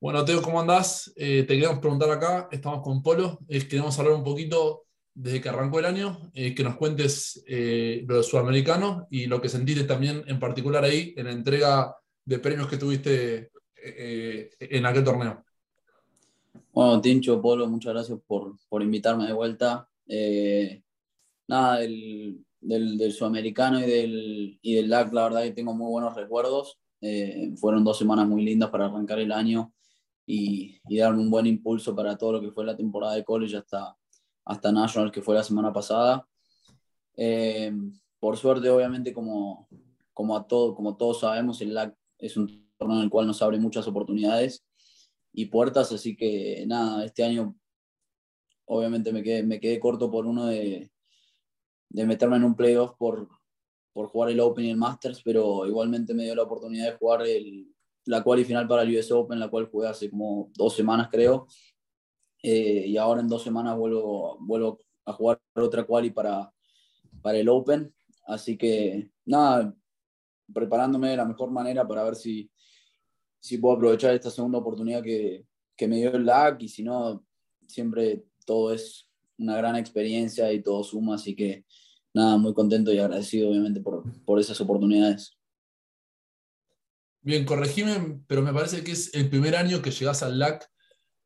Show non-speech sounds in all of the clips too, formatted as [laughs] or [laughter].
Bueno, Teo, ¿cómo andás? Eh, te queremos preguntar acá, estamos con Polo, eh, queremos hablar un poquito desde que arrancó el año, eh, que nos cuentes eh, lo del sudamericano y lo que sentiste también en particular ahí en la entrega de premios que tuviste en aquel torneo. Bueno, Tincho, Polo, muchas gracias por, por invitarme de vuelta. Nada, del, del, del, sudamericano y del, y del LAC, la verdad que tengo muy buenos recuerdos. Fueron dos semanas muy lindas para arrancar el año y, y un buen impulso para todo lo que fue la temporada de college hasta, hasta National, que fue la semana pasada. Eh, por suerte, obviamente, como, como, a todo, como todos sabemos, el LAC es un torneo en el cual nos abre muchas oportunidades y puertas, así que nada, este año obviamente me quedé, me quedé corto por uno de, de meterme en un playoff por, por jugar el Open y el Masters, pero igualmente me dio la oportunidad de jugar el, la quali final para el US Open, la cual jugué hace como dos semanas creo, eh, y ahora en dos semanas vuelvo, vuelvo a jugar otra quali para, para el Open, así que nada, preparándome de la mejor manera para ver si, si puedo aprovechar esta segunda oportunidad que, que me dio el LAC y si no, siempre todo es una gran experiencia y todo suma, así que nada, muy contento y agradecido obviamente por, por esas oportunidades. Bien, corregime, pero me parece que es el primer año que llegas al LAC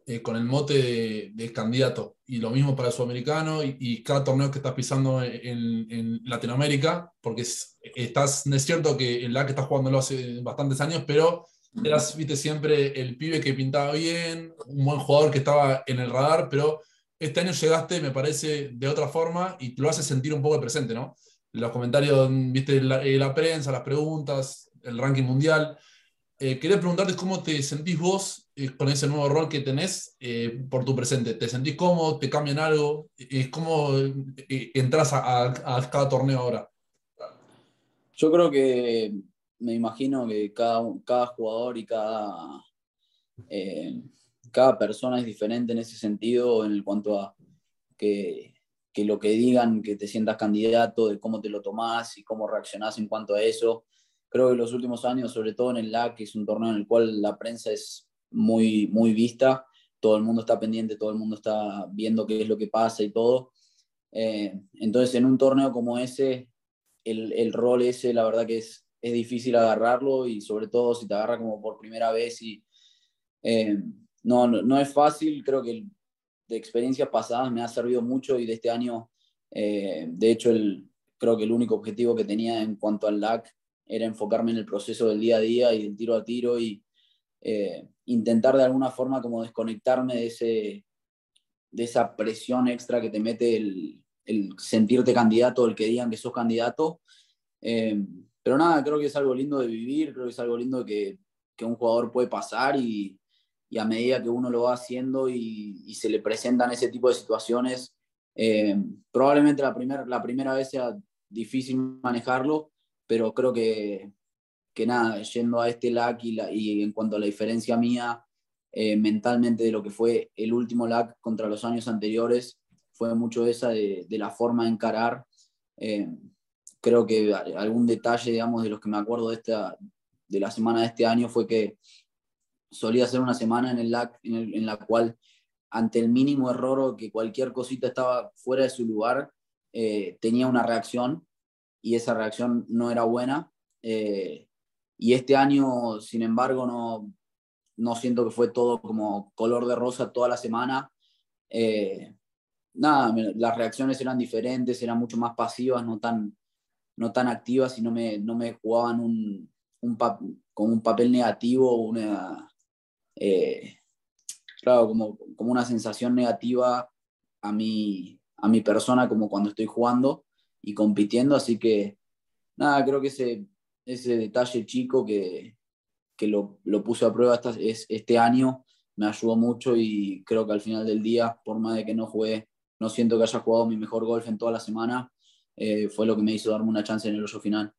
eh, con el mote de, candidato. Y lo mismo para el sudamericano y, cada torneo que estás pisando en, Latinoamérica, porque es, estás, es cierto que el LAC estás jugándolo hace bastantes años, pero eras, viste, siempre el pibe que pintaba bien, un buen jugador que estaba en el radar, pero este año llegaste, me parece, de otra forma y lo hace sentir un poco presente, ¿no? Los comentarios, viste, eh, la prensa, las preguntas, el ranking mundial. Eh, quería preguntarte cómo te sentís vos eh, con ese nuevo rol que tenés eh, por tu presente. ¿Te sentís cómodo? ¿Te cambian algo? ¿Cómo entras a, a, a, cada torneo ahora? Yo creo que me imagino que cada, cada jugador y cada, cada persona es diferente en ese sentido, en cuanto a que, que lo que digan, que te sientas candidato, de cómo te lo tomás y cómo reaccionás en cuanto a eso creo que los últimos años, sobre todo en el LAC, es un torneo en el cual la prensa es muy, muy vista, todo el mundo está pendiente, todo el mundo está viendo qué es lo que pasa y todo. Eh, entonces, en un torneo como ese, el, el, rol ese, la verdad que es, es difícil agarrarlo y sobre todo si te agarra como por primera vez y eh, no, no, no, es fácil, creo que de experiencias pasadas me ha servido mucho y de este año, eh, de hecho, el, creo que el único objetivo que tenía en cuanto al LAC era enfocarme en el proceso del día a día y del tiro a tiro y eh, intentar de alguna forma como desconectarme de, ese, de esa presión extra que te mete el, el sentirte candidato, el que digan que sos candidato. Eh, pero nada, creo que es algo lindo de vivir, creo que es algo lindo que, que un jugador puede pasar y, y, a medida que uno lo va haciendo y, y se le presentan ese tipo de situaciones, eh, probablemente la, primer, la primera vez sea difícil manejarlo, pero creo que, que nada, yendo a este LAC y, la, y en cuanto a la diferencia mía eh, mentalmente de lo que fue el último LAC contra los años anteriores, fue mucho esa de, de la forma de encarar. Eh, creo que algún detalle, digamos, de los que me acuerdo de, esta, de la semana de este año fue que solía ser una semana en el LAC en, el, en la cual ante el mínimo error o que cualquier cosita estaba fuera de su lugar, eh, tenía una reacción y esa reacción no era buena. Eh, y este año, sin embargo, no, no siento que fue todo como color de rosa toda la semana. Eh, nada, las reacciones eran diferentes, eran mucho más pasivas, no tan, no tan activas y no me, no me jugaban un, un con un papel negativo, una, eh, claro, como, como una sensación negativa a mi, a mi persona como cuando estoy jugando y compitiendo, así que nada, creo que ese, ese detalle chico que, que lo, lo, puse a prueba esta, es, este año me ayudó mucho y creo que al final del día, por más de que no jugué, no siento que haya jugado mi mejor golf en toda la semana, eh, fue lo que me hizo darme una chance en el hoyo final.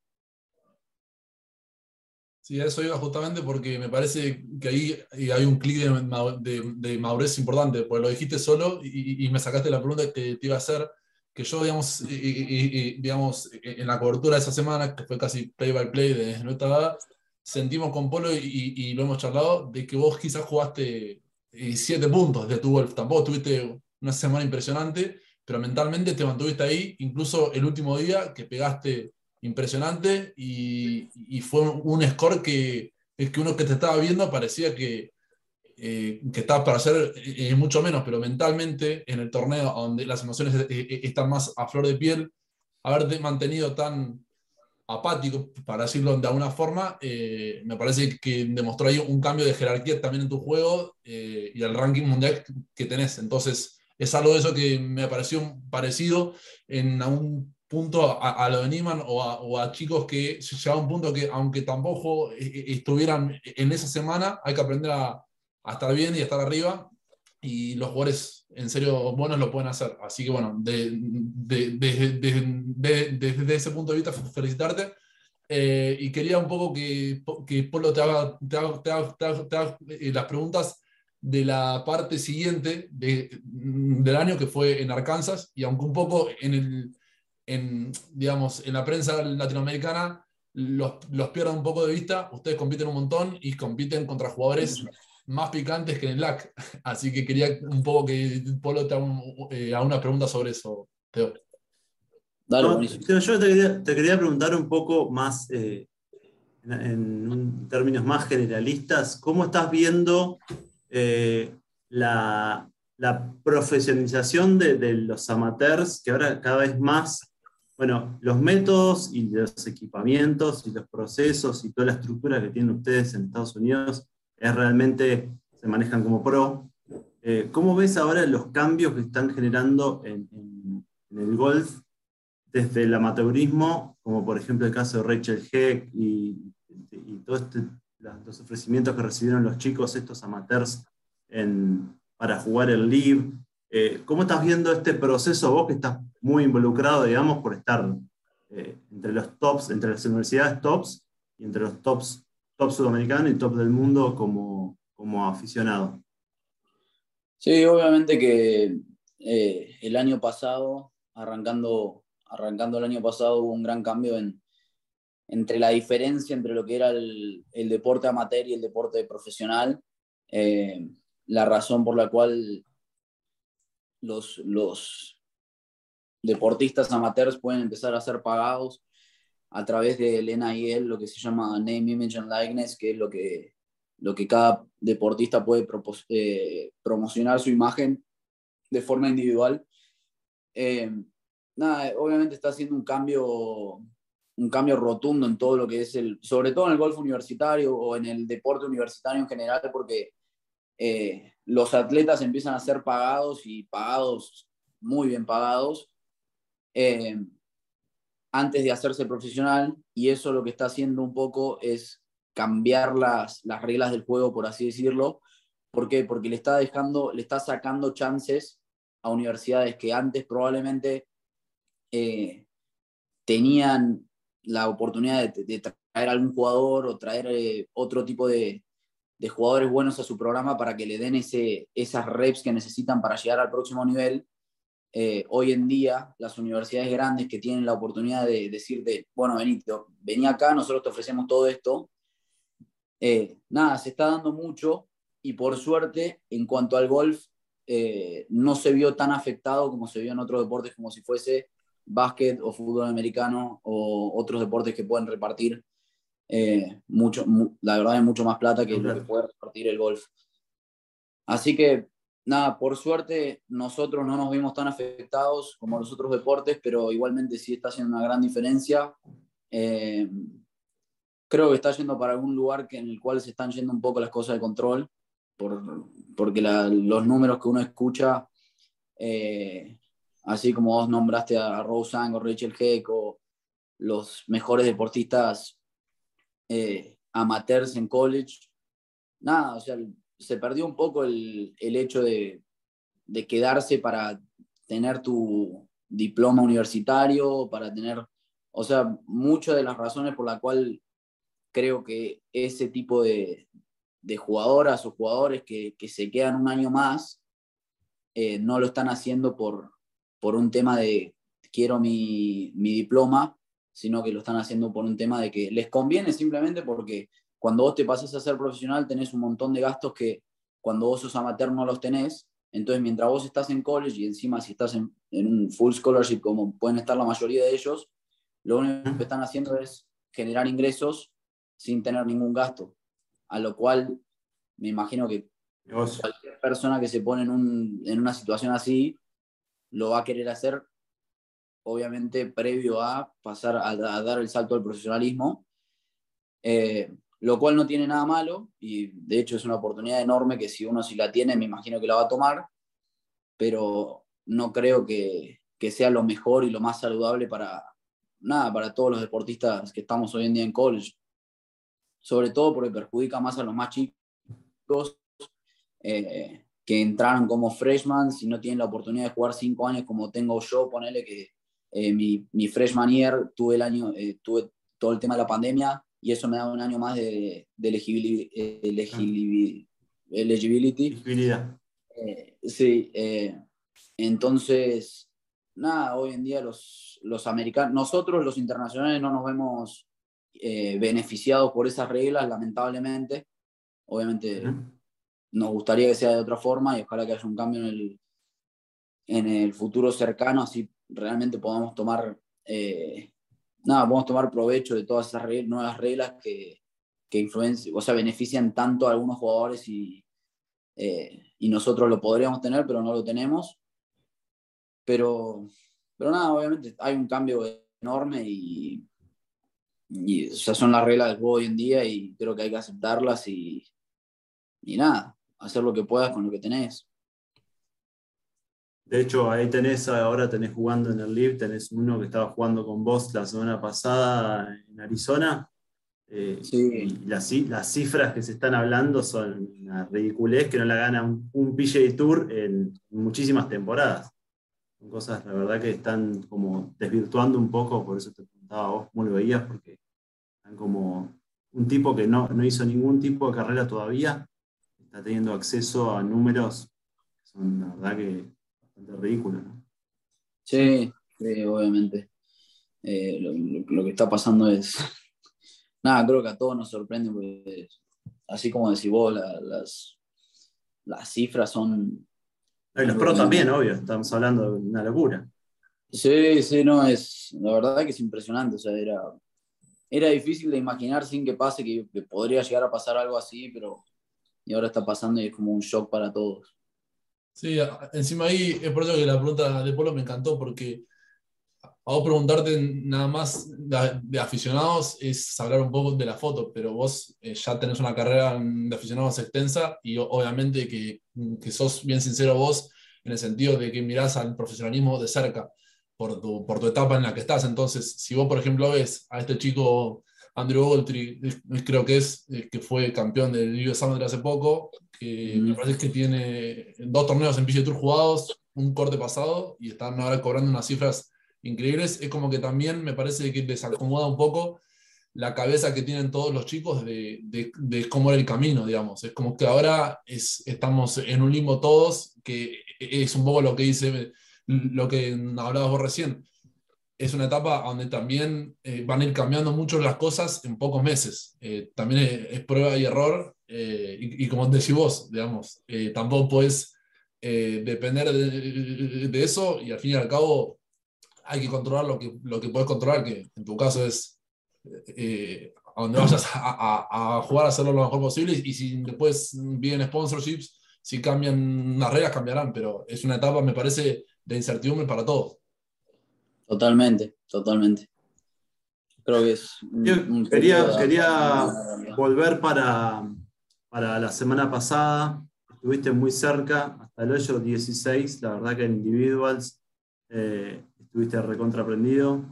Sí, a eso iba justamente porque me parece que ahí hay un clic de, de, de, madurez importante, porque lo dijiste solo y, y, me sacaste la pregunta que te iba a hacer que yo, digamos, y, y, y, digamos, en la cobertura de esa semana, que fue casi play by play de edad, sentimos con Polo y, lo hemos charlado, de que vos quizás jugaste eh, siete puntos de tu golf. Tampoco tuviste una semana impresionante, pero mentalmente te mantuviste ahí, incluso el último día que pegaste impresionante y, fue un score que, que uno que te estaba viendo parecía que, eh, que estaba para hacer eh, mucho menos, pero mentalmente en el torneo donde las emociones están más a flor de piel, haberte mantenido tan apático, para decirlo de alguna forma, eh, me parece que demostró ahí un cambio de jerarquía también en tu juego eh, y el ranking mundial que tenés. Entonces, es algo de eso que me pareció parecido en un punto a, lo de Niman o a, chicos que llegaba a un punto que, aunque tampoco eh, estuvieran en esa semana, hay que aprender a, a estar bien y a estar arriba. Y los jugadores en serio buenos lo pueden hacer. Así que bueno, desde ese punto de vista, felicitarte. Eh, y quería un poco que, que Polo te haga, te haga, eh, las preguntas de la parte siguiente de, del año que fue en Arkansas y aunque un poco en, el, en, digamos, en la prensa latinoamericana los, los pierdan un poco de vista, ustedes compiten un montón y compiten contra jugadores más picantes que en el LAC. [laughs] Así que quería un poco que Polo te haga, eh, una pregunta sobre eso, Teo. yo te quería, preguntar un poco más, eh, en, términos más generalistas, ¿cómo estás viendo eh, la, profesionalización de, de, los amateurs, que ahora cada vez más, bueno, los métodos y los equipamientos y los procesos y toda la estructura que tienen ustedes en Estados Unidos es realmente, se manejan como pro. Eh, ¿Cómo ves ahora los cambios que están generando en, el golf desde el amateurismo, como por ejemplo el caso de Rachel Heck y, todos este, los ofrecimientos que recibieron los chicos, estos amateurs, para jugar el live? Eh, ¿Cómo estás viendo este proceso vos que estás muy involucrado, digamos, por estar eh, entre los tops, entre las universidades tops y entre los tops top sudamericano y top del mundo como, como aficionado. Sí, obviamente que eh, el año pasado, arrancando, arrancando el año pasado, hubo un gran cambio en, entre la diferencia entre lo que era el, deporte amateur y el deporte profesional. Eh, la razón por la cual los, los deportistas amateurs pueden empezar a ser pagados a través del NIL, lo que se llama Name, Image and Likeness, que es lo que, lo que cada deportista puede eh, promocionar su imagen de forma individual. Eh, nada, obviamente está haciendo un cambio, un cambio rotundo en todo lo que es el, sobre todo en el golf universitario o en el deporte universitario en general, porque eh, los atletas empiezan a ser pagados y pagados, muy bien pagados antes de hacerse profesional y eso lo que está haciendo un poco es cambiar las, las reglas del juego, por así decirlo. ¿Por qué? Porque le está dejando, le está sacando chances a universidades que antes probablemente eh, tenían la oportunidad de, traer algún jugador o traer eh, otro tipo de, de, jugadores buenos a su programa para que le den ese, esas reps que necesitan para llegar al próximo nivel eh, hoy en día las universidades grandes que tienen la oportunidad de decirte, bueno, Benito, vení acá, nosotros te ofrecemos todo esto. Eh, nada, se está dando mucho y por suerte, en cuanto al golf, eh, no se vio tan afectado como se vio en otros deportes, como si fuese básquet o fútbol americano o otros deportes que pueden repartir mucho, la verdad es mucho más plata que lo que puede repartir el golf. Así que nada, por suerte nosotros no nos vimos tan afectados como los otros deportes, pero igualmente sí está haciendo una gran diferencia. Eh, creo que está yendo para algún lugar que, en el cual se están yendo un poco las cosas de control, por, porque los números que uno escucha, eh, así como vos nombraste a Rose o Rachel Heck o los mejores deportistas eh, amateurs en college, nada, o sea, se perdió un poco el, hecho de, quedarse para tener tu diploma universitario, para tener, o sea, muchas de las razones por las cuales creo que ese tipo de, jugadoras o jugadores que, se quedan un año más, eh, no lo están haciendo por, por un tema de quiero mi, mi diploma, sino que lo están haciendo por un tema de que les conviene simplemente porque cuando vos te pasas a ser profesional tenés un montón de gastos que cuando vos sos amateur no los tenés. Entonces, mientras vos estás en college y encima si estás en, en un full scholarship, como pueden estar la mayoría de ellos, lo único que están haciendo es generar ingresos sin tener ningún gasto. A lo cual me imagino que cualquier persona que se pone en, en una situación así lo va a querer hacer, obviamente, previo a pasar a, dar el salto al profesionalismo. Eh, lo cual no tiene nada malo y de hecho es una oportunidad enorme que si uno si la tiene me imagino que la va a tomar, pero no creo que, que sea lo mejor y lo más saludable para, nada, para todos los deportistas que estamos hoy en día en college. Sobre todo porque perjudica más a los más chicos eh, que entraron como freshman, si no tienen la oportunidad de jugar cinco años como tengo yo, ponele que eh, mi, mi, freshman year tuve el año, eh, tuve todo el tema de la pandemia, y eso me da un año más de, de elegibility. Eh, sí, eh, entonces, nada, hoy en día los, los americanos, nosotros los internacionales no nos vemos eh, beneficiados por esas reglas, lamentablemente. Obviamente nos gustaría que sea de otra forma y ojalá que haya un cambio en el, en el futuro cercano, así realmente podamos tomar nada, podemos tomar provecho de todas esas nuevas reglas que, que o sea, benefician tanto a algunos jugadores y, eh, y nosotros lo podríamos tener, pero no lo tenemos. Pero, pero nada, obviamente hay un cambio enorme y, y o son las reglas del juego hoy en día y creo que hay que aceptarlas y, y nada, hacer lo que puedas con lo que tenés. De hecho, ahí tenés, ahora tenés jugando en el Live, tenés uno que estaba jugando con vos la semana pasada en Arizona. Eh, y las, las, cifras que se están hablando son una ridiculez que no la gana un, un PGA Tour en muchísimas temporadas. Son cosas, la verdad, que están como desvirtuando un poco, por eso te preguntaba vos cómo lo veías, porque están como un tipo que no, no hizo ningún tipo de carrera todavía, está teniendo acceso a números que son, la verdad, que bastante ridículo, ¿no? Sí, obviamente. Eh, lo, que está pasando es. Nada, creo que a todos nos sorprende, porque así como decís vos, las, las cifras son. los pros también, obvio, estamos hablando de una locura. Sí, sí, no, es. La verdad que es impresionante, o sea, era. Era difícil de imaginar sin que pase que podría llegar a pasar algo así, pero y ahora está pasando y es como un shock para todos. Sí, encima ahí es por eso que la pregunta de Polo me encantó, porque a vos preguntarte nada más de, aficionados es hablar un poco de la foto, pero vos eh, ya tenés una carrera de aficionados extensa y obviamente que, que, sos bien sincero vos en el sentido de que mirás al profesionalismo de cerca por tu, por tu etapa en la que estás. Entonces, si vos, por ejemplo, ves a este chico Andrew Ogletree, creo que es, eh, que fue campeón del US Amateur hace poco, que me parece que tiene dos torneos en PGA Tour jugados, un corte pasado, y están ahora cobrando unas cifras increíbles. Es como que también me parece que desacomoda un poco la cabeza que tienen todos los chicos de, de, cómo era el camino, digamos. Es como que ahora es, estamos en un limbo todos, que es un poco lo que dice, lo que hablabas vos recién es una etapa donde también eh, van a ir cambiando mucho las cosas en pocos meses. Eh, también es, prueba y error, eh, y, como decís vos, digamos, tampoco puedes depender de, eso y al fin y al cabo hay que controlar lo que, lo que puedes controlar, que en tu caso es a donde vayas a, a, jugar, a hacerlo lo mejor posible y, si después vienen sponsorships, si cambian las reglas, cambiarán, pero es una etapa, me parece, de incertidumbre para todos. Totalmente, totalmente. Creo que es. quería, quería volver para, para la semana pasada. Estuviste muy cerca, hasta el hoyo 16. La verdad que en individuals eh, estuviste recontraprendido.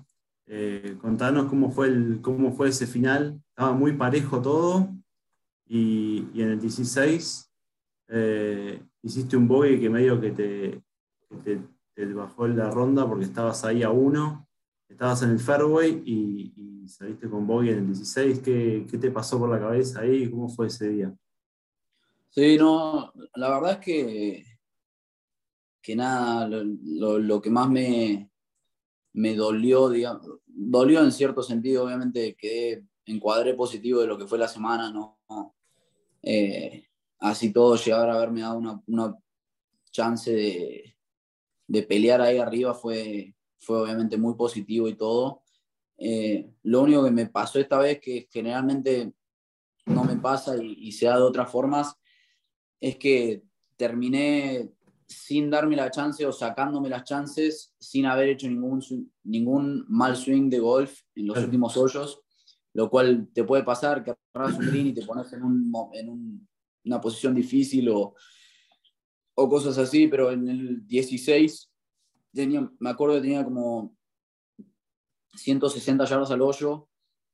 Eh, contanos cómo fue, el, cómo fue ese final. Estaba muy parejo todo. Y, y en el 16 eh, hiciste un bogey que medio que te, que te te bajó la ronda porque estabas ahí a uno, estabas en el fairway y, saliste con bogey en el 16. ¿Qué, ¿Qué, te pasó por la cabeza ahí? ¿Cómo fue ese día? Sí, no, la verdad es que, que nada, lo, lo, que más me, me dolió, digamos, dolió en cierto sentido, obviamente quedé encuadré positivo de lo que fue la semana, ¿no? Eh, así todo, llegar a haberme dado una, una chance de, de, pelear ahí arriba fue, fue obviamente muy positivo y todo. Eh, lo único que me pasó esta vez, que generalmente no me pasa y, y se da de otras formas, es que terminé sin darme la chance o sacándome las chances sin haber hecho ningún, ningún mal swing de golf en los últimos hoyos, lo cual te puede pasar que agarras un green y te pones en, un, en una posición difícil o, o cosas así, pero en el 16 tenía, me acuerdo que tenía como 160 yardas al hoyo,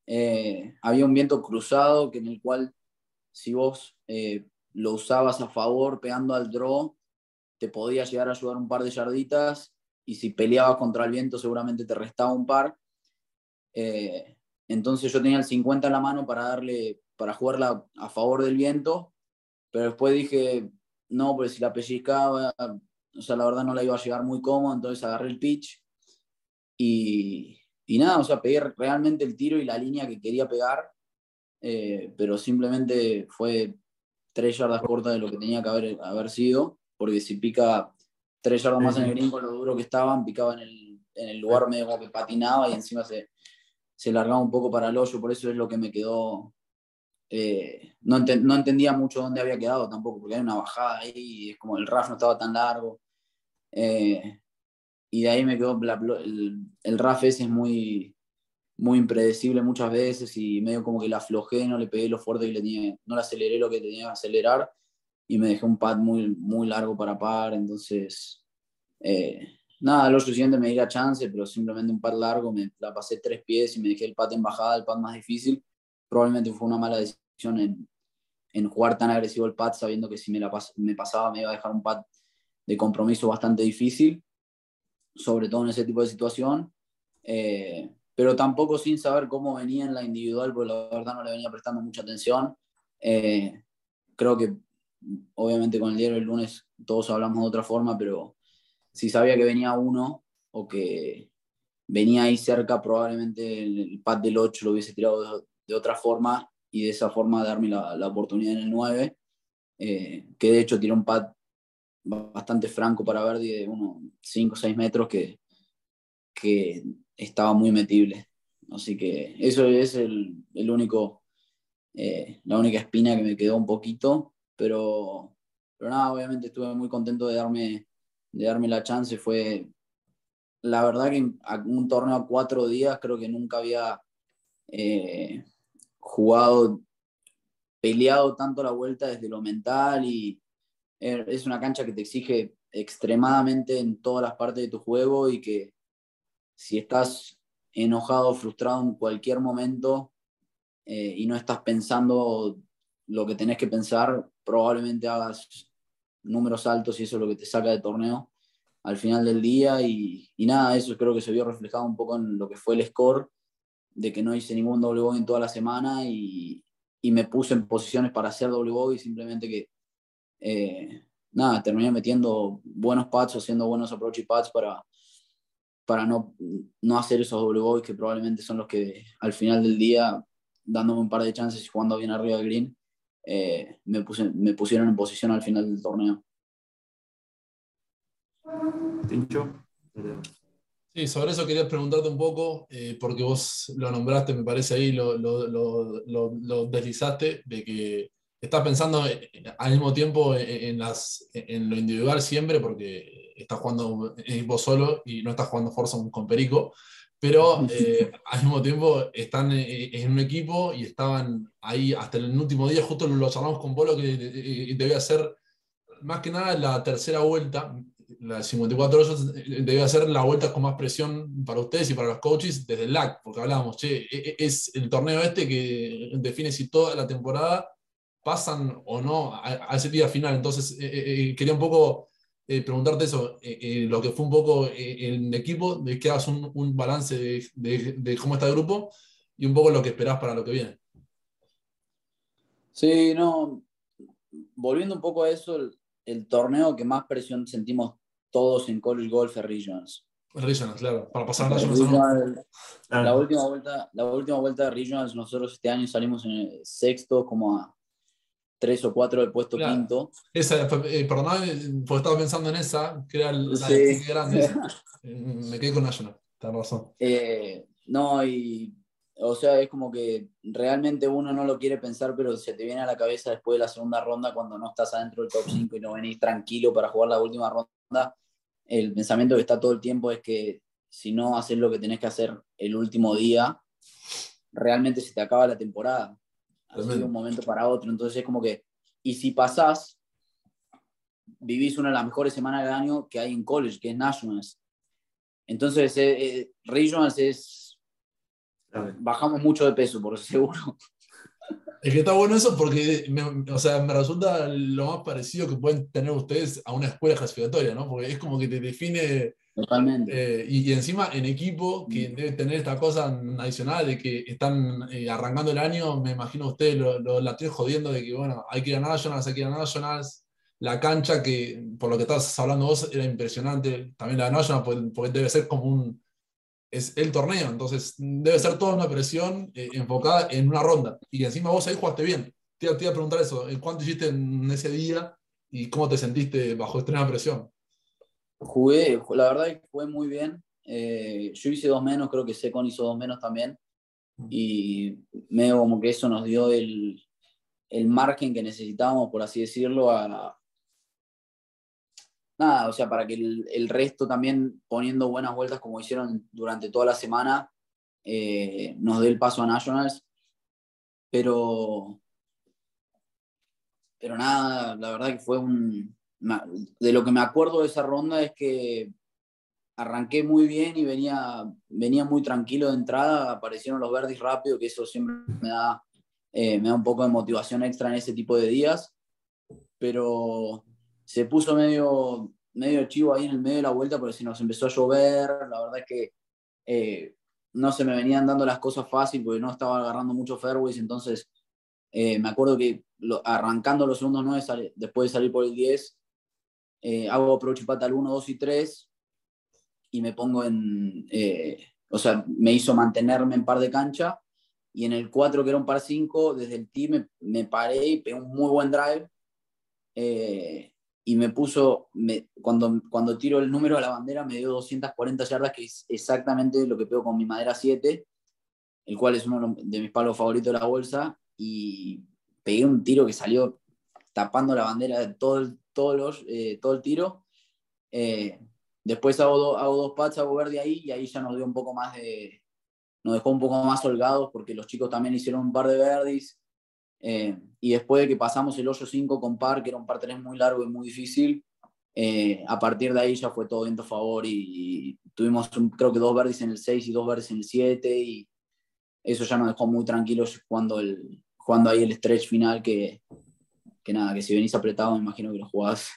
eh, había un viento cruzado que en el cual si vos eh, lo usabas a favor pegando al draw, te podía llegar a ayudar un par de yarditas y si peleabas contra el viento seguramente te restaba un par. Eh, entonces yo tenía el 50 en la mano para darle, para jugarla a favor del viento, pero después dije, no, pues si la pellizcaba, o sea, la verdad no la iba a llegar muy cómodo, entonces agarré el pitch y, y nada, o sea, pegué realmente el tiro y la línea que quería pegar, eh, pero simplemente fue tres yardas cortas de lo que tenía que haber, haber sido porque si pica tres yardas más en el green con lo duro que estaban, picaba en el, en el lugar medio que patinaba y encima se, se largaba un poco para el hoyo, por eso es lo que me quedó. Eh, no, entendía mucho dónde había quedado tampoco, porque hay una bajada ahí y es como el RAF no estaba tan largo. Eh, y de ahí me quedó, el, el RAF ese es muy, muy impredecible muchas veces y medio como que la aflojé, no le pegué lo fuerte que le tenía, no le aceleré lo que tenía que acelerar y me dejé un pad muy, muy largo para par, entonces, eh, nada, lo siguiente me di la chance, pero simplemente un pad largo, me la pasé tres pies y me dejé el pad en bajada, el pad más difícil, probablemente fue una mala decisión en, en jugar tan agresivo el pad, sabiendo que si me, la me pasaba me iba a dejar un pad de compromiso bastante difícil, sobre todo en ese tipo de situación, eh, pero tampoco sin saber cómo venía en la individual, porque la verdad no le venía prestando mucha atención. Eh, creo que obviamente con el diario el lunes todos hablamos de otra forma, pero si sabía que venía uno o que venía ahí cerca, probablemente el pad del 8 lo hubiese tirado de, otra forma y de esa forma darme la, la oportunidad en el 9, eh, que de hecho tiró un pad bastante franco para Verdi de unos 5 o 6 metros que, que estaba muy metible. Así que eso es el, el único, eh, la única espina que me quedó un poquito, pero, pero nada, obviamente estuve muy contento de darme, de darme la chance. Fue, la verdad que un torneo a cuatro días creo que nunca había eh, jugado, peleado tanto la vuelta desde lo mental y es una cancha que te exige extremadamente en todas las partes de tu juego y que si estás enojado, frustrado en cualquier momento eh, y no estás pensando lo que tenés que pensar, probablemente hagas números altos y eso es lo que te saca de torneo al final del día. Y, nada, eso creo que se vio reflejado un poco en lo que fue el score, de que no hice ningún doble bogey en toda la semana y, me puse en posiciones para hacer doble bogey, simplemente que, eh, nada, terminé metiendo buenos pads, haciendo buenos approach y pads para, para no, no hacer esos doble bogeys que probablemente son los que al final del día, dándome un par de chances y jugando bien arriba del green, eh, me, puse, me pusieron en posición al final del torneo. Sí, sobre eso quería preguntarte un poco, eh, porque vos lo nombraste, me parece ahí, lo, lo, lo, lo deslizaste, de que estás pensando eh, al mismo tiempo en, las, en lo individual siempre, porque estás jugando vos solo y no estás jugando Forza con Perico, pero [laughs] eh, al mismo tiempo están eh, en un equipo y estaban ahí hasta el último día, justo lo charlamos con Polo, que eh, debía ser más que nada la tercera vuelta, la 54 horas, debía ser la vuelta con más presión para ustedes y para los coaches desde el LAC, porque hablábamos, che, e, e, es el torneo este que define si toda la temporada pasan o no a, ese día final. Entonces, quería un poco eh, preguntarte eso, eh, eh, lo que fue un poco en equipo, de que hagas un, un balance de, de, cómo está el grupo y un poco lo que esperás para lo que viene. Sí, no, volviendo un poco a eso, el, torneo que más presión sentimos todos en College Golf Regions. Regionals, claro, para pasar a Regionals. La, última vuelta, la última vuelta de Regionals, nosotros este año salimos en el sexto, como a tres o cuatro del puesto quinto. Esa, eh, perdón, porque estaba pensando en esa, que era la sí. grande. [laughs] Me quedé con National, está razón. Eh, no, y o sea, es como que realmente uno no lo quiere pensar, pero se te viene a la cabeza después de la segunda ronda cuando no estás adentro del top [laughs] 5 y no venís tranquilo para jugar la última ronda. El pensamiento que está todo el tiempo es que si no haces lo que tenés que hacer el último día, realmente se te acaba la temporada. Así de un momento para otro. Entonces es como que, y si pasás, vivís una de las mejores semanas del año que hay en college, que es Nationals. Entonces, eh, eh, Regionals es Bajamos mucho de peso, por [laughs] seguro. Es que está bueno eso porque me, o sea, me resulta lo más parecido que pueden tener ustedes a una escuela clasificatoria, ¿no? Porque es como que te define. Totalmente. Eh, y, encima en equipo, que mm. debe tener esta cosa adicional de que están eh, arrancando el año, me imagino ustedes lo, lo, la estoy jodiendo de que, bueno, hay que ir a Nationals, hay que ir a Nationals. La cancha, que por lo que estabas hablando vos, era impresionante. También la Nationals, porque debe ser como un es el torneo, entonces debe ser toda una presión eh, enfocada en una ronda. Y encima vos ahí jugaste bien. Te, iba a preguntar eso, ¿cuánto hiciste en ese día y cómo te sentiste bajo extrema presión? Jugué, la verdad que jugué muy bien. Eh, yo hice dos menos, creo que Secon hizo dos menos también. Y medio como que eso nos dio el, el margen que necesitábamos, por así decirlo, a, nada, o sea, para que el, resto también poniendo buenas vueltas como hicieron durante toda la semana, eh, nos dé el paso a Nationals. Pero, pero nada, la verdad que fue un... De lo que me acuerdo de esa ronda es que arranqué muy bien y venía, venía muy tranquilo de entrada, aparecieron los verdes rápido, que eso siempre me da, eh, me da un poco de motivación extra en ese tipo de días, pero se puso medio, medio chivo ahí en el medio de la vuelta porque si nos empezó a llover, la verdad es que eh, no se me venían dando las cosas fácil porque no estaba agarrando mucho fairways, entonces eh, me acuerdo que arrancando los segundos 9, después de salir por el 10, eh, hago approach y pata al 1, 2 y 3 y me pongo en, o sea, me hizo mantenerme en par de cancha. Y en el 4 que era un par 5, desde el team me, me paré y pegué un muy buen drive. Y me puso, me, cuando, cuando tiro el número a la bandera, me dio 240 yardas, que es exactamente lo que pego con mi madera 7, el cual es uno de mis palos favoritos de la bolsa, y pegué un tiro que salió tapando la bandera de todo el, todos los, eh, todo el tiro. Eh, después hago, hago dos pats, hago verde ahí, y ahí ya nos dio un poco más de, nos dejó un poco más holgados, porque los chicos también hicieron un par de verdis, eh, y después de que pasamos el 8-5 con par, que era un par 3 muy largo y muy difícil, eh, a partir de ahí ya fue todo viento a favor y, tuvimos creo que dos verdes en el 6 y dos verdes en el 7 y eso ya nos dejó muy tranquilos cuando, el, cuando ahí el stretch final que, que nada, que si venís apretado me imagino que lo jugás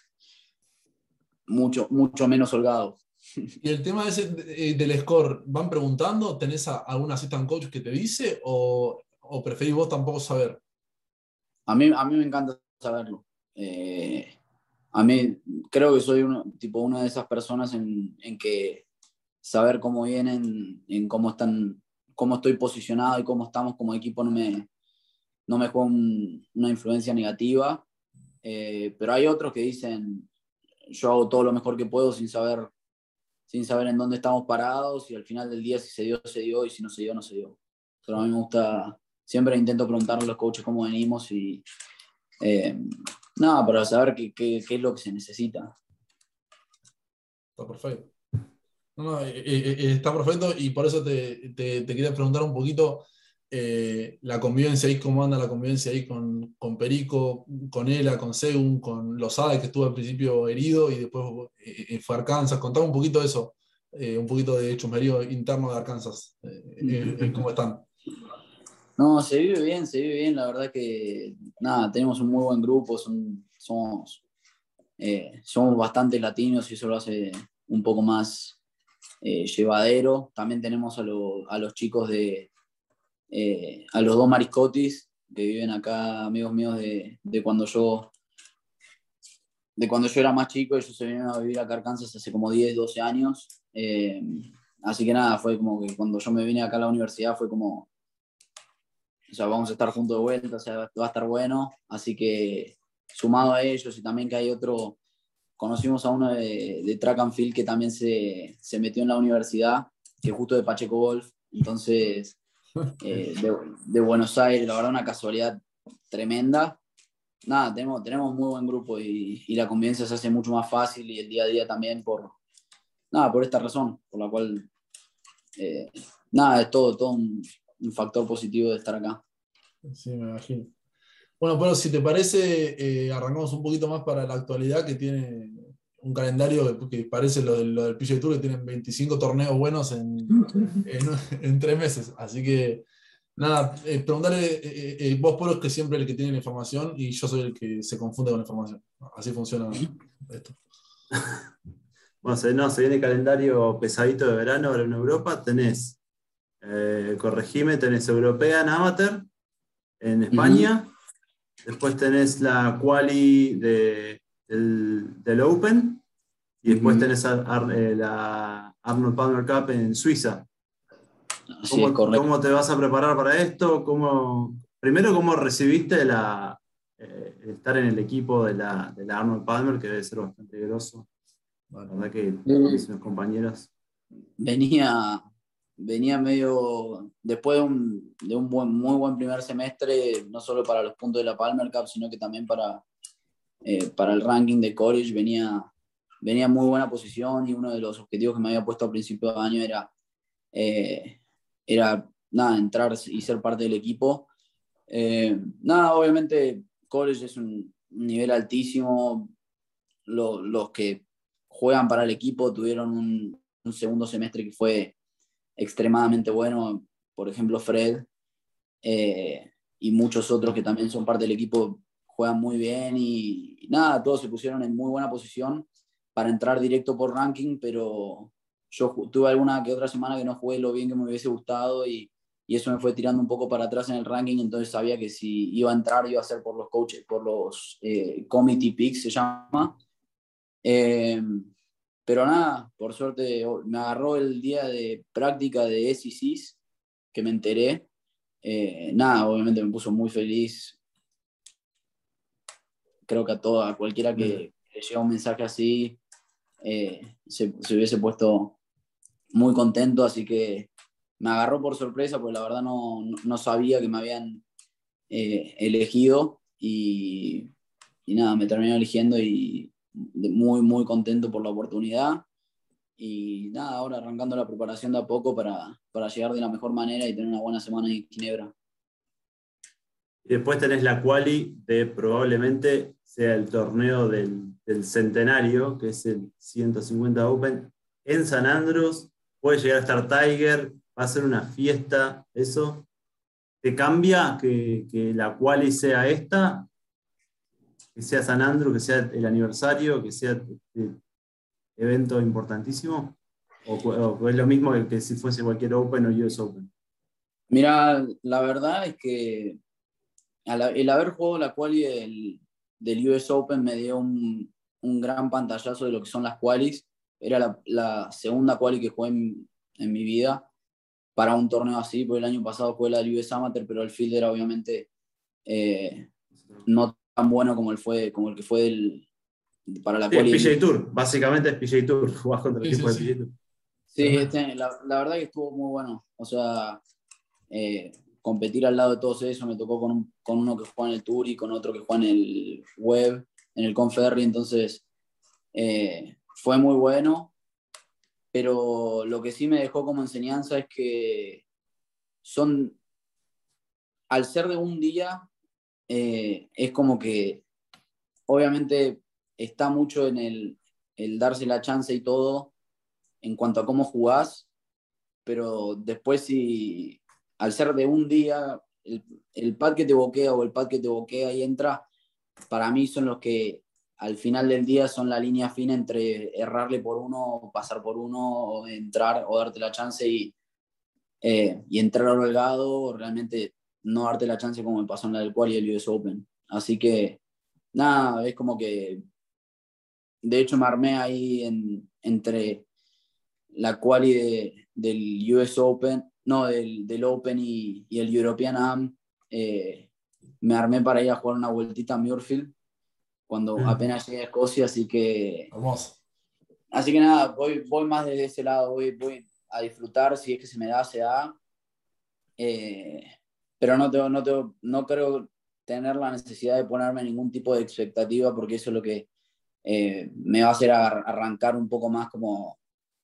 mucho, mucho menos holgado. [laughs] Y el tema eh, del score, ¿van preguntando? ¿Tenés a, algún assistant coach que te dice o, o preferís vos tampoco saber? A mí, a mí me encanta saberlo. Eh, a mí creo que soy uno, tipo una de esas personas en, en, que saber cómo vienen, en cómo están, cómo estoy posicionado y cómo estamos como equipo no me, no me juega una influencia negativa. Eh, pero hay otros que dicen, yo hago todo lo mejor que puedo sin saber, sin saber en dónde estamos parados y al final del día si se dio, se dio y si no se dio, no se dio. Pero a mí me gusta siempre intento preguntarle a los coaches cómo venimos y eh, nada, para saber qué, qué, qué, es lo que se necesita. Está perfecto. No, eh, eh, está perfecto y por eso te, te, te quería preguntar un poquito la convivencia ahí, cómo anda la convivencia ahí con, con Perico, con Ela, con Segun, con Lozada, que estuvo al principio herido y después fue a Arkansas. Contame un poquito de eso, un poquito de chumerío interno de Arkansas, cómo están. No, se vive bien, se vive bien. La verdad que, nada, tenemos un muy buen grupo, somos, eh, somos bastante latinos y eso lo hace un poco más eh, llevadero. También tenemos a, los chicos de, eh, a los dos mariscotis que viven acá, amigos míos de, cuando yo de cuando yo era más chico, ellos se vinieron a vivir acá a Arkansas hace como 10, 12 años. Así que nada, fue como que cuando yo me vine acá a la universidad fue como, o sea, vamos a estar juntos de vuelta, o sea, va a estar bueno. Así que sumado a ellos y también que hay otro, conocimos a uno de, de track and field que también se, se, metió en la universidad, que justo de Pacheco Golf, entonces [laughs] eh, de, de, Buenos Aires, la verdad una casualidad tremenda. Nada, tenemos, tenemos muy buen grupo y, y, la convivencia se hace mucho más fácil y el día a día también por, nada, por esta razón, por la cual, eh, nada, es todo, todo un, un factor positivo de estar acá. Sí, me imagino. Bueno, pero si te parece, eh, arrancamos un poquito más para la actualidad, que tiene un calendario que, parece lo del, lo del PGA Tour, que tienen 25 torneos buenos [laughs] en, en, tres meses. Así que, nada, eh, preguntarle, eh, vos, Polo, es que siempre el que tiene la información y yo soy el que se confunde con la información. Así funciona esto. [laughs] Bueno, se, no, se viene calendario pesadito de verano ahora en Europa. Tenés, corregime, tenés European Amateur en España. Después tenés la quali de, del, Open. Y después tenés eh, la Arnold Palmer Cup en Suiza. ¿Cómo, ¿Cómo, te vas a preparar para esto? ¿Cómo, primero, ¿cómo recibiste la, eh, estar en el equipo de la, de la, Arnold Palmer, que debe ser bastante groso? La verdad que mis compañeros. Venía, venía medio, después de un, de un muy buen primer semestre, no solo para los puntos de la Palmer Cup, sino que también para, eh, para el ranking de college, venía, venía muy buena posición y uno de los objetivos que me había puesto al principio de año era, eh, era nada, entrar y ser parte del equipo. Eh, nada, obviamente college es un nivel altísimo, los que juegan para el equipo tuvieron un segundo semestre que fue extremadamente bueno, por ejemplo Fred eh, y muchos otros que también son parte del equipo juegan muy bien y, nada, todos se pusieron en muy buena posición para entrar directo por ranking, pero yo tuve alguna que otra semana que no jugué lo bien que me hubiese gustado y, y, eso me fue tirando un poco para atrás en el ranking, entonces sabía que si iba a entrar iba a ser por los coaches, por los eh, committee picks se llama. Eh, pero nada, por suerte me agarró el día de práctica de SECs, que me enteré. Eh, nada, obviamente me puso muy feliz. Creo que a toda, cualquiera que, le llegue un mensaje así, eh, se, hubiese puesto muy contento, así que me agarró por sorpresa, porque la verdad no, no sabía que me habían eh, elegido y, y, nada, me terminó eligiendo y, muy, muy contento por la oportunidad. Y nada, ahora arrancando la preparación de a poco para, para llegar de la mejor manera y tener una buena semana en Ginebra. Después tenés la quali de probablemente sea el torneo del, del, centenario, que es el 150 Open, en San Andros. Puede llegar a estar Tiger, va a ser una fiesta, eso. ¿Te cambia que, que la quali sea esta? Que sea San Andrew, que sea el aniversario, que sea este evento importantísimo? ¿O, es lo mismo que, si fuese cualquier Open o US Open? Mira, la verdad es que el haber jugado la quali del, del, US Open me dio un, un, gran pantallazo de lo que son las qualis. Era la, la segunda quali que jugué en, en, mi vida para un torneo así, porque el año pasado fue la del US Amateur, pero el field era obviamente eh, no tan bueno como el, fue, como el que fue el, para la sí, PJ Tour, básicamente es PJ Tour, [laughs] jugás contra el equipo de PJ Tour. Sí, este, la, la, verdad que estuvo muy bueno. O sea, eh, competir al lado de todos eso, me tocó con, con, uno que juega en el Tour y con otro que juega en el Web, en el Conferry, entonces eh, fue muy bueno. Pero lo que sí me dejó como enseñanza es que son, al ser de un día, eh, es como que obviamente está mucho en el, darse la chance y todo en cuanto a cómo jugás, pero después si al ser de un día, el, el pad que te boquea o el pad que te boquea y entra, para mí son los que al final del día son la línea fina entre errarle por uno, pasar por uno, o entrar o darte la chance y, eh, y entrar holgado, realmente no darte la chance como me pasó en la del Quali y el US Open. Así que, nada, es como que de hecho me armé ahí entre la quali del US Open, no, del, del Open y, y, el European Am. Eh, me armé para ir a jugar una vueltita a Muirfield cuando mm. apenas llegué a Escocia, así que... Hermoso. Así que nada, voy, voy más desde ese lado, voy, voy a disfrutar, si es que se me da, se da. Eh, pero no, tengo, no, tengo, no creo tener la necesidad de ponerme ningún tipo de expectativa porque eso es lo que eh, me va a hacer arrancar un poco más como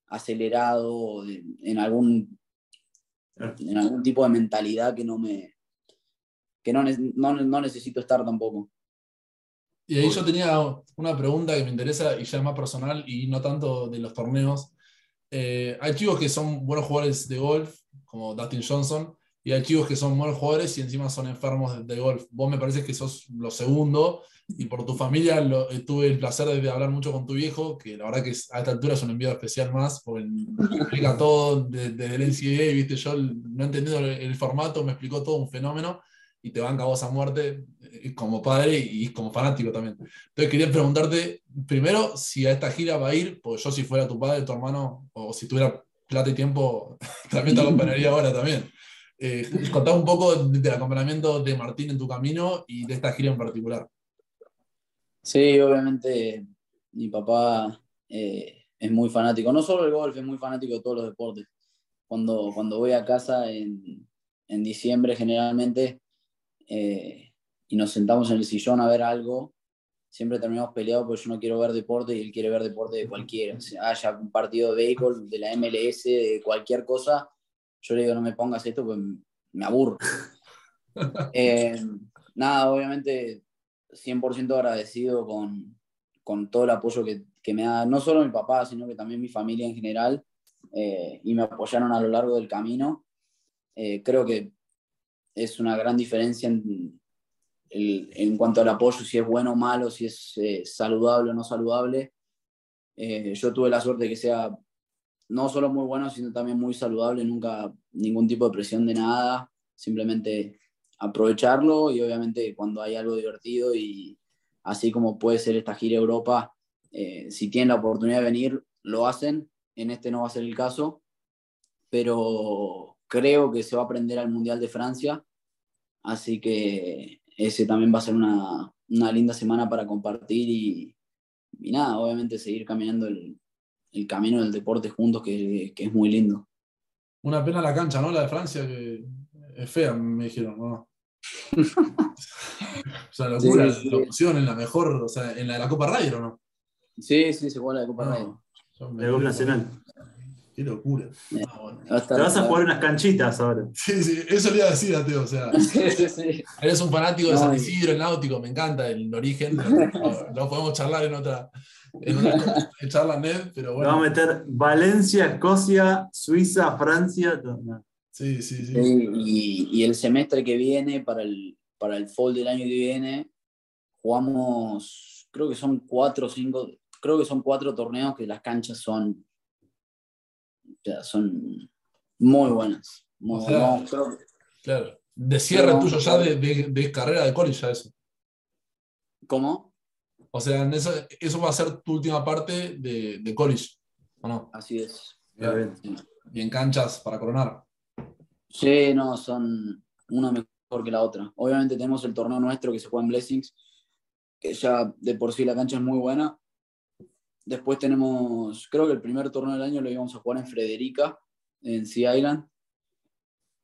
acelerado en algún, en algún tipo de mentalidad que no me que no, no, no necesito estar tampoco. Y ahí yo tenía una pregunta que me interesa y ya es más personal y no tanto de los torneos. Eh, hay chicos que son buenos jugadores de golf, como Dustin Johnson, y hay chicos que son buenos jugadores y encima son enfermos de, golf. Vos me parece que sos lo segundo, y por tu familia eh, tuve el placer de hablar mucho con tu viejo, que la verdad que a esta altura es un enviado especial más, porque explica todo desde el NCAA, viste, yo no he entendido el formato, me explicó todo un fenómeno y te banca vos a muerte eh, como padre y como fanático también. Entonces quería preguntarte primero si a esta gira va a ir, porque yo si fuera tu padre, tu hermano, o si tuviera plata y tiempo, [laughs] también te acompañaría ahora también. Eh, un poco del acompañamiento de Martín en tu camino y de esta gira en particular. Sí, obviamente mi papá eh, es muy fanático, no solo del golf, es muy fanático de todos los deportes. Cuando, cuando voy a casa en, en diciembre generalmente, eh, y nos sentamos en el sillón a ver algo, siempre terminamos peleados porque yo no quiero ver deporte y él quiere ver deporte de cualquiera. O sea, haya un partido de béisbol, de la MLS, de cualquier cosa, yo le digo no me pongas esto pues me aburro. [laughs] Eh, nada, obviamente 100% agradecido con, con, todo el apoyo que, que, me da, no solo mi papá, sino que también mi familia en general, eh, y me apoyaron a lo largo del camino. creo que es una gran diferencia en, en, cuanto al apoyo, si es bueno o malo, si es eh, saludable o no saludable. Eh, yo tuve la suerte de que sea no solo muy bueno, sino también muy saludable, nunca ningún tipo de presión de nada, simplemente aprovecharlo y obviamente cuando hay algo divertido y así como puede ser esta gira Europa, eh, si tienen la oportunidad de venir, lo hacen, en este no va a ser el caso, pero creo que se va a aprender al Mundial de Francia, así que ese también va a ser una, una linda semana para compartir y, y, nada, obviamente seguir caminando el, el camino del deporte juntos, que, que, es muy lindo. Una pena la cancha, ¿no? La de Francia, que es fea, me dijeron, ¿no? [laughs] o sea, locura, sí, la opción en la mejor, o sea, en la de la Copa Ryder, ¿o no? Sí, sí, se juega la de Copa no, Ryder. De Nacional. Qué locura. Ah, Te vas a jugar unas canchitas ahora. Sí, sí, eso le iba a decir a Teo. O sea, [laughs] eres un fanático de San Isidro, el náutico, me encanta el origen. [laughs] Lo, podemos charlar en otra, en otra [laughs] charla net, pero bueno. Vamos a meter Valencia, Escocia, Suiza, Francia. Sí, sí, sí. Y, y, el semestre que viene, para el, para el fall del año que viene, jugamos, creo que son cuatro o cinco, creo que son cuatro torneos que las canchas son son muy buenas. Claro. De cierre tuyo ya de, carrera de college ya eso. ¿Cómo? O sea, eso, eso va a ser tu última parte de, de college, ¿o no? Así es. Y en canchas para coronar. Sí, no, son una mejor que la otra. Obviamente tenemos el torneo nuestro que se juega en Blessings, que ya de por sí la cancha es muy buena, Después tenemos, creo que el primer torneo del año lo íbamos a jugar en Frederica, en Sea Island.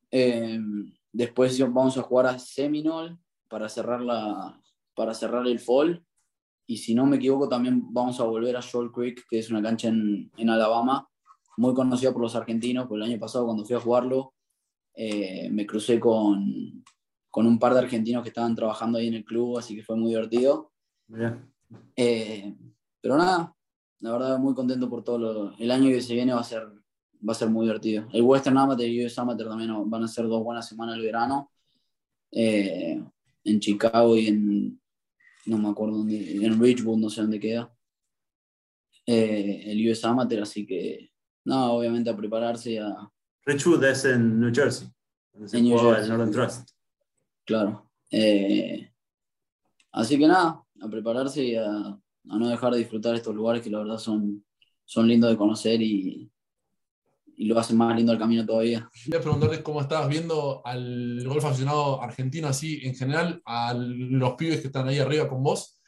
Em, después vamos a jugar a Seminole para cerrar, la, para cerrar el fall. Y si no me equivoco, también vamos a volver a Shoal Creek, que es una cancha en, en Alabama, muy conocida por los argentinos, porque el año pasado cuando fui a jugarlo, eh, me crucé con, con, un par de argentinos que estaban trabajando ahí en el club, así que fue muy divertido. Eh, pero nada, la verdad muy contento por todo lo, el año que se viene va a ser va a ser muy divertido. El Western Amateur y US Amateur también van a ser dos buenas semanas el verano. Eh, en Chicago y en, no me acuerdo dónde, en Richwood, no sé dónde queda. Eh, el US Amateur, así que, no, obviamente a prepararse a... Richwood es en New Jersey. En New Jersey. Northern Trust. Claro. Eh, así que nada, a prepararse y a, a no dejar de disfrutar estos lugares que la verdad son, son lindos de conocer y, y lo hacen más lindo el camino todavía. Quería preguntarles cómo estabas viendo al golf aficionado argentino así en general, a los pibes que están ahí arriba con vos.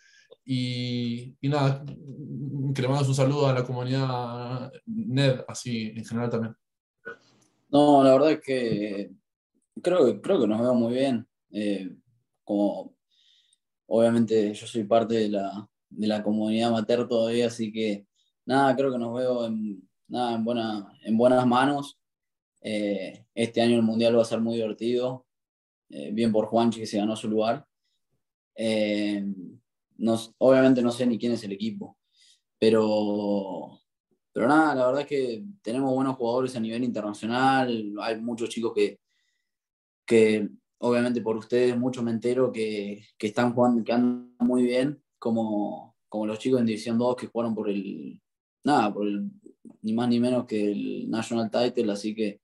Y, y nada, que le mandas un saludo a la comunidad NED, así en general también. No, la verdad es que creo, que, creo que nos veo muy bien. Eh, como obviamente yo soy parte de la, de la comunidad amateur todavía, así que nada, creo que nos veo en, nada, en, buena, en buenas manos. Eh, este año el Mundial va a ser muy divertido, eh, bien por Juanchi que se ganó su lugar. Eh, obviamente no sé ni quién es el equipo, pero, pero nada, la verdad es que tenemos buenos jugadores a nivel internacional, hay muchos chicos que, que obviamente por ustedes mucho me entero que, que están jugando, que andan muy bien, como, como los chicos en División 2 que jugaron por el, nada, por el ni más ni menos que el National Title, así que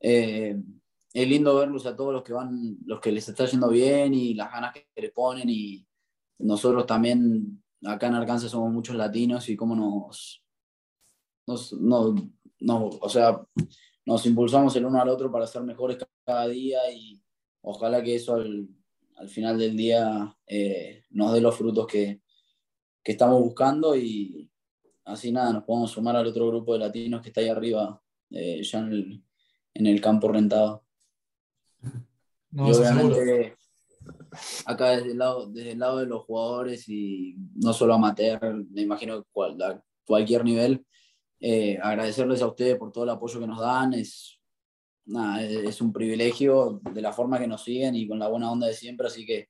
eh, es lindo verlos a todos los que van, los que les está yendo bien y las ganas que le ponen y nosotros también acá en Arkansas somos muchos latinos y cómo nos, nos, o sea, nos impulsamos el uno al otro para ser mejores cada día y ojalá que eso al, final del día eh, nos dé los frutos que, que estamos buscando y, así nada, nos podemos sumar al otro grupo de latinos que está ahí arriba, eh, ya en el, campo rentado. [laughs] y obviamente acá desde el, lado, desde el lado de los jugadores y no solo amateur, me imagino que a cualquier nivel, eh, agradecerles a ustedes por todo el apoyo que nos dan, es, nada, es, un privilegio de la forma que nos siguen y con la buena onda de siempre, así que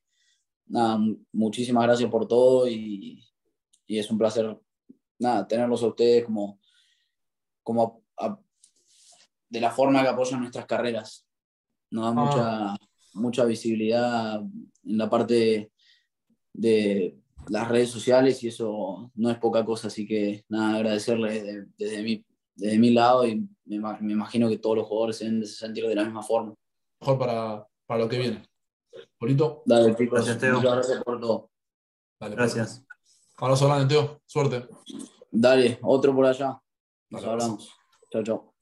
nada, muchísimas gracias por todo y, y es un placer nada, tenerlos a ustedes como, como de la forma que apoyan nuestras carreras. Nos da ah. mucha, mucha visibilidad en la parte de las redes sociales y eso no es poca cosa, así que nada, agradecerles desde, mi, desde mi lado y me, imagino que todos los jugadores se deben de sentir de la misma forma. Mejor para, para lo que viene. Bonito. Dale, chicos. Gracias, Teo. Muchas gracias por todo. Dale, gracias. Abrazo grande, Teo. Suerte. Dale, otro por allá. Nos hablamos. Chao, chao.